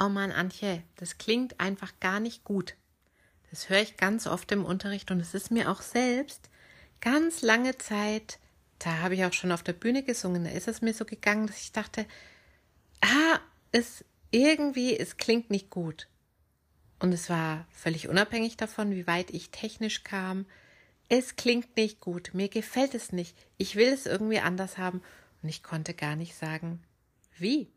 oh Mann, Antje, das klingt einfach gar nicht gut. Das höre ich ganz oft im Unterricht und es ist mir auch selbst ganz lange Zeit, da habe ich auch schon auf der Bühne gesungen, da ist es mir so gegangen, dass ich dachte, ah, es irgendwie, es klingt nicht gut. Und es war völlig unabhängig davon, wie weit ich technisch kam. Es klingt nicht gut, mir gefällt es nicht, ich will es irgendwie anders haben und ich konnte gar nicht sagen, wie.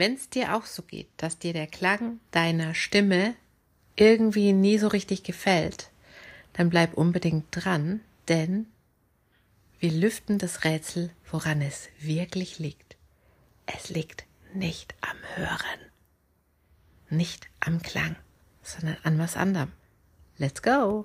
Wenn es dir auch so geht, dass dir der Klang deiner Stimme irgendwie nie so richtig gefällt, dann bleib unbedingt dran, denn wir lüften das Rätsel, woran es wirklich liegt. Es liegt nicht am Hören, nicht am Klang, sondern an was anderem. Let's go!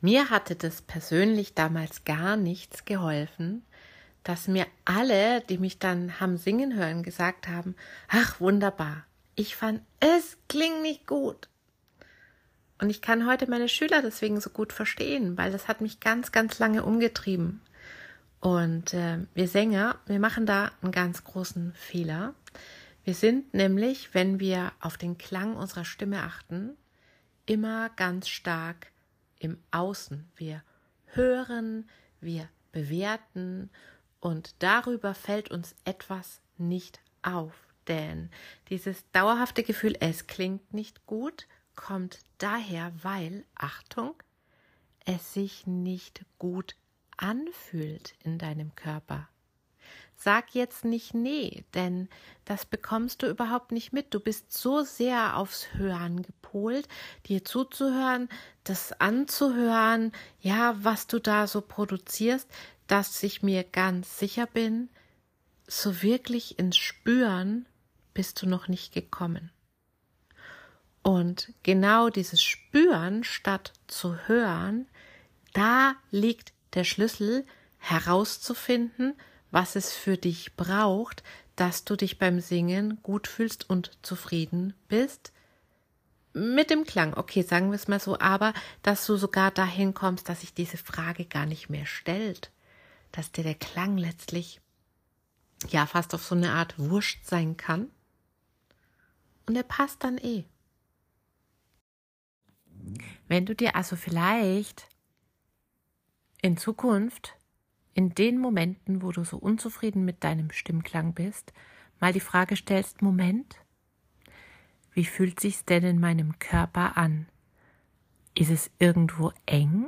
Mir hatte das persönlich damals gar nichts geholfen, dass mir alle, die mich dann haben singen hören, gesagt haben, ach wunderbar, ich fand, es klingt nicht gut. Und ich kann heute meine Schüler deswegen so gut verstehen, weil das hat mich ganz, ganz lange umgetrieben. Und äh, wir Sänger, wir machen da einen ganz großen Fehler. Wir sind nämlich, wenn wir auf den Klang unserer Stimme achten, immer ganz stark im Außen. Wir hören, wir bewerten und darüber fällt uns etwas nicht auf, denn dieses dauerhafte Gefühl, es klingt nicht gut, kommt daher, weil, Achtung, es sich nicht gut anfühlt in deinem Körper. Sag jetzt nicht nee, denn das bekommst du überhaupt nicht mit. Du bist so sehr aufs Hören gepolt, dir zuzuhören, das anzuhören, ja, was du da so produzierst, dass ich mir ganz sicher bin, so wirklich ins Spüren bist du noch nicht gekommen. Und genau dieses Spüren statt zu hören, da liegt der Schlüssel herauszufinden, was es für dich braucht, dass du dich beim Singen gut fühlst und zufrieden bist. Mit dem Klang, okay, sagen wir es mal so, aber dass du sogar dahin kommst, dass sich diese Frage gar nicht mehr stellt dass dir der Klang letztlich ja fast auf so eine Art Wurscht sein kann. Und er passt dann eh. Wenn du dir also vielleicht in Zukunft, in den Momenten, wo du so unzufrieden mit deinem Stimmklang bist, mal die Frage stellst, Moment, wie fühlt sich's denn in meinem Körper an? Ist es irgendwo eng?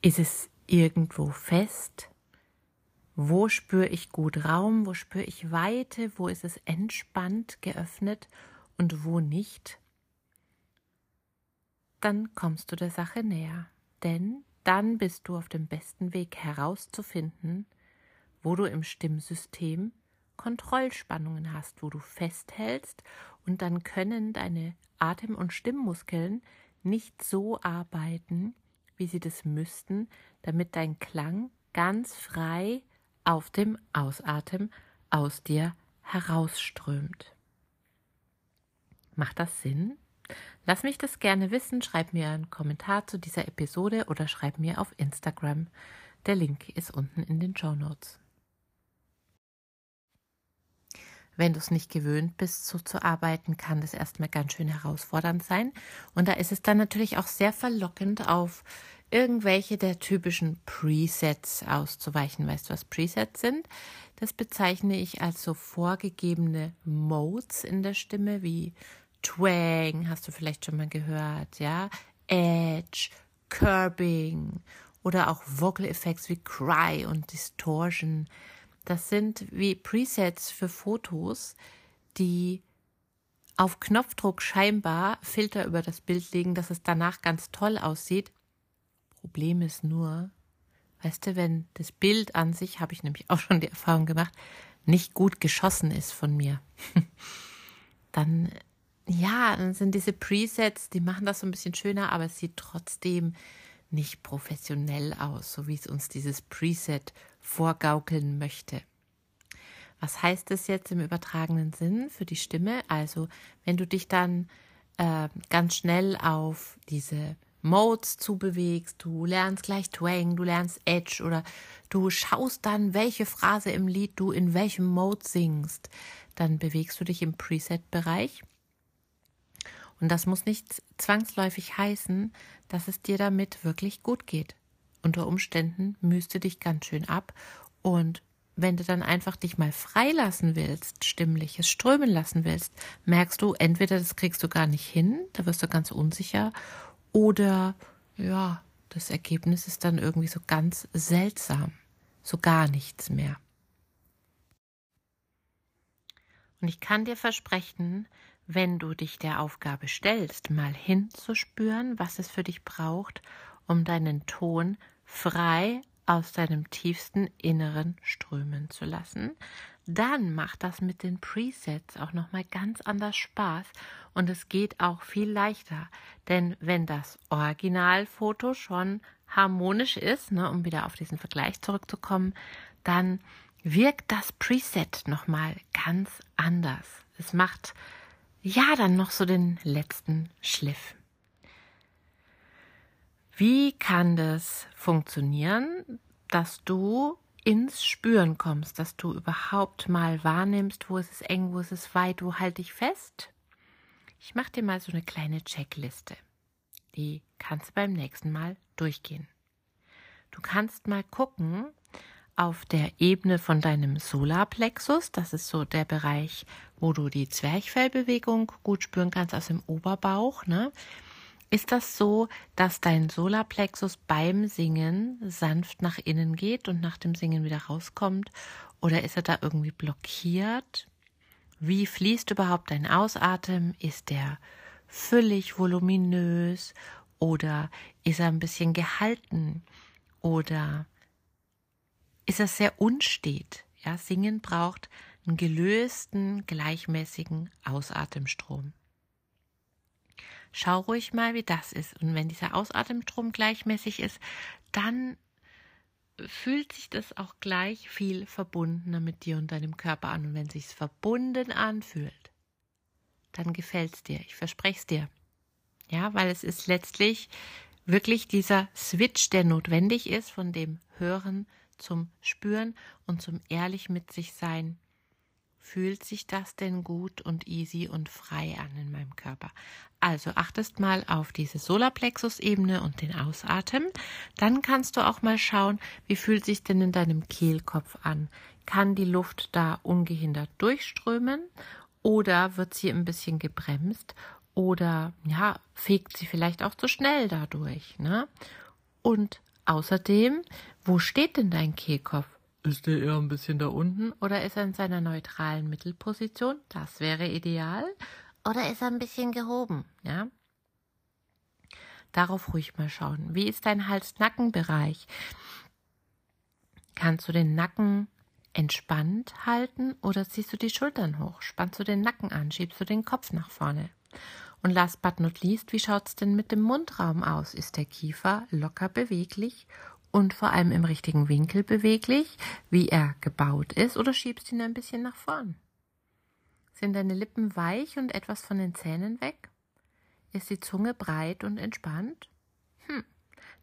Ist es irgendwo fest? Wo spüre ich gut Raum? Wo spüre ich Weite? Wo ist es entspannt, geöffnet und wo nicht? Dann kommst du der Sache näher, denn dann bist du auf dem besten Weg herauszufinden, wo du im Stimmsystem Kontrollspannungen hast, wo du festhältst und dann können deine Atem- und Stimmmuskeln nicht so arbeiten, wie sie das müssten, damit dein Klang ganz frei auf dem Ausatmen aus dir herausströmt. Macht das Sinn? Lass mich das gerne wissen, schreib mir einen Kommentar zu dieser Episode oder schreib mir auf Instagram. Der Link ist unten in den Show Notes. Wenn du es nicht gewöhnt bist, so zu arbeiten, kann das erstmal ganz schön herausfordernd sein. Und da ist es dann natürlich auch sehr verlockend, auf irgendwelche der typischen Presets auszuweichen. Weißt du, was Presets sind? Das bezeichne ich als so vorgegebene Modes in der Stimme, wie Twang, hast du vielleicht schon mal gehört, ja? Edge, Curbing oder auch Vocal Effects wie Cry und Distortion. Das sind wie Presets für Fotos, die auf Knopfdruck scheinbar Filter über das Bild legen, dass es danach ganz toll aussieht. Problem ist nur, weißt du, wenn das Bild an sich, habe ich nämlich auch schon die Erfahrung gemacht, nicht gut geschossen ist von mir, dann ja, dann sind diese Presets, die machen das so ein bisschen schöner, aber es sieht trotzdem nicht professionell aus, so wie es uns dieses Preset vorgaukeln möchte. Was heißt das jetzt im übertragenen Sinn für die Stimme? Also, wenn du dich dann äh, ganz schnell auf diese Modes zubewegst, du lernst gleich Twang, du lernst Edge oder du schaust dann, welche Phrase im Lied du in welchem Mode singst, dann bewegst du dich im Preset-Bereich. Und das muss nicht zwangsläufig heißen, dass es dir damit wirklich gut geht. Unter Umständen mühst du dich ganz schön ab und wenn du dann einfach dich mal freilassen willst, stimmliches strömen lassen willst, merkst du, entweder das kriegst du gar nicht hin, da wirst du ganz unsicher, oder ja, das Ergebnis ist dann irgendwie so ganz seltsam, so gar nichts mehr. Und ich kann dir versprechen, wenn du dich der Aufgabe stellst, mal hinzuspüren, was es für dich braucht, um deinen Ton frei aus deinem tiefsten Inneren strömen zu lassen, dann macht das mit den Presets auch noch mal ganz anders Spaß und es geht auch viel leichter, denn wenn das Originalfoto schon harmonisch ist, ne, um wieder auf diesen Vergleich zurückzukommen, dann wirkt das Preset noch mal ganz anders. Es macht ja dann noch so den letzten Schliff. Wie kann das funktionieren, dass du ins Spüren kommst, dass du überhaupt mal wahrnimmst, wo ist es eng, wo ist es weit, wo halte ich fest? Ich mache dir mal so eine kleine Checkliste. Die kannst du beim nächsten Mal durchgehen. Du kannst mal gucken auf der Ebene von deinem Solarplexus, das ist so der Bereich, wo du die Zwerchfellbewegung gut spüren kannst aus dem Oberbauch, ne? Ist das so, dass dein Solarplexus beim Singen sanft nach innen geht und nach dem Singen wieder rauskommt? Oder ist er da irgendwie blockiert? Wie fließt überhaupt dein Ausatmen? Ist der füllig, voluminös? Oder ist er ein bisschen gehalten? Oder ist er sehr unstet? Ja, Singen braucht einen gelösten, gleichmäßigen Ausatemstrom. Schau ruhig mal, wie das ist. Und wenn dieser Ausatemstrom gleichmäßig ist, dann fühlt sich das auch gleich viel verbundener mit dir und deinem Körper an. Und wenn sich's verbunden anfühlt, dann gefällt's dir. Ich verspreche es dir. Ja, weil es ist letztlich wirklich dieser Switch, der notwendig ist von dem Hören zum Spüren und zum ehrlich mit sich sein Fühlt sich das denn gut und easy und frei an in meinem Körper? Also achtest mal auf diese Solarplexus-Ebene und den Ausatmen. Dann kannst du auch mal schauen, wie fühlt sich denn in deinem Kehlkopf an? Kann die Luft da ungehindert durchströmen oder wird sie ein bisschen gebremst oder ja, fegt sie vielleicht auch zu schnell dadurch, ne? Und außerdem, wo steht denn dein Kehlkopf? Ist er eher ein bisschen da unten oder ist er in seiner neutralen Mittelposition? Das wäre ideal. Oder ist er ein bisschen gehoben, ja? Darauf ruhig mal schauen. Wie ist dein Hals-Nacken-Bereich? Kannst du den Nacken entspannt halten oder ziehst du die Schultern hoch? Spannst du den Nacken an? Schiebst du den Kopf nach vorne? Und last but not least, wie schaut's denn mit dem Mundraum aus? Ist der Kiefer locker beweglich und vor allem im richtigen Winkel beweglich, wie er gebaut ist, oder schiebst ihn ein bisschen nach vorn? Sind deine Lippen weich und etwas von den Zähnen weg? Ist die Zunge breit und entspannt? Hm,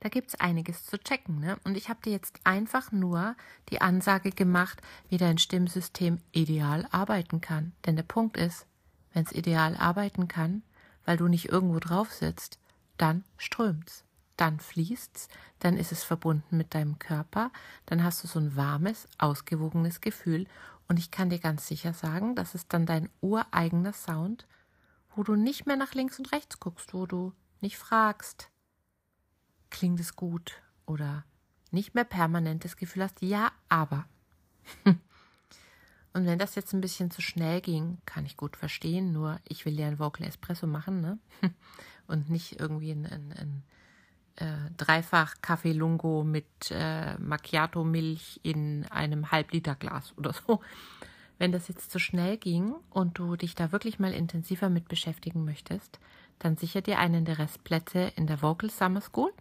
da gibt's einiges zu checken, ne? Und ich habe dir jetzt einfach nur die Ansage gemacht, wie dein Stimmsystem ideal arbeiten kann. Denn der Punkt ist, wenn es ideal arbeiten kann, weil du nicht irgendwo drauf sitzt, dann strömt's dann fließt's, dann ist es verbunden mit deinem Körper, dann hast du so ein warmes, ausgewogenes Gefühl und ich kann dir ganz sicher sagen, das ist dann dein ureigener Sound, wo du nicht mehr nach links und rechts guckst, wo du nicht fragst, klingt es gut oder nicht mehr permanentes Gefühl hast, ja, aber. Und wenn das jetzt ein bisschen zu schnell ging, kann ich gut verstehen, nur ich will ja ein Vocal Espresso machen, ne? Und nicht irgendwie ein, ein, ein äh, Dreifach Kaffee Lungo mit äh, Macchiato Milch in einem Halbliterglas oder so. Wenn das jetzt zu schnell ging und du dich da wirklich mal intensiver mit beschäftigen möchtest, dann sicher dir einen der Restplätze in der Vocal Summer School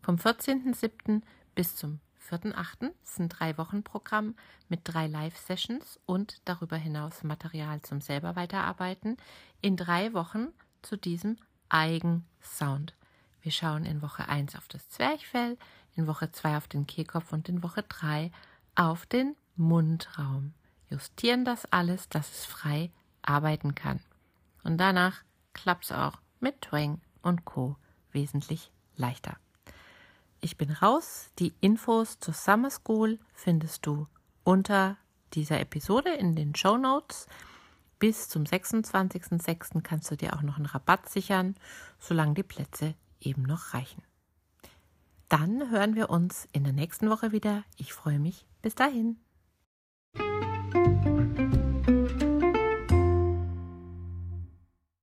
vom 14.07. bis zum 4.8. ist ein drei Wochen Programm mit drei Live-Sessions und darüber hinaus Material zum selber weiterarbeiten in drei Wochen zu diesem Eigen-Sound. Wir schauen in Woche 1 auf das Zwerchfell, in Woche 2 auf den Kehlkopf und in Woche 3 auf den Mundraum justieren das alles, dass es frei arbeiten kann. Und danach klappt es auch mit Twang und Co. wesentlich leichter. Ich bin raus. Die Infos zur Summer School findest du unter dieser Episode in den Show Notes. Bis zum 26.06. kannst du dir auch noch einen Rabatt sichern, solange die Plätze eben noch reichen. Dann hören wir uns in der nächsten Woche wieder. Ich freue mich. Bis dahin.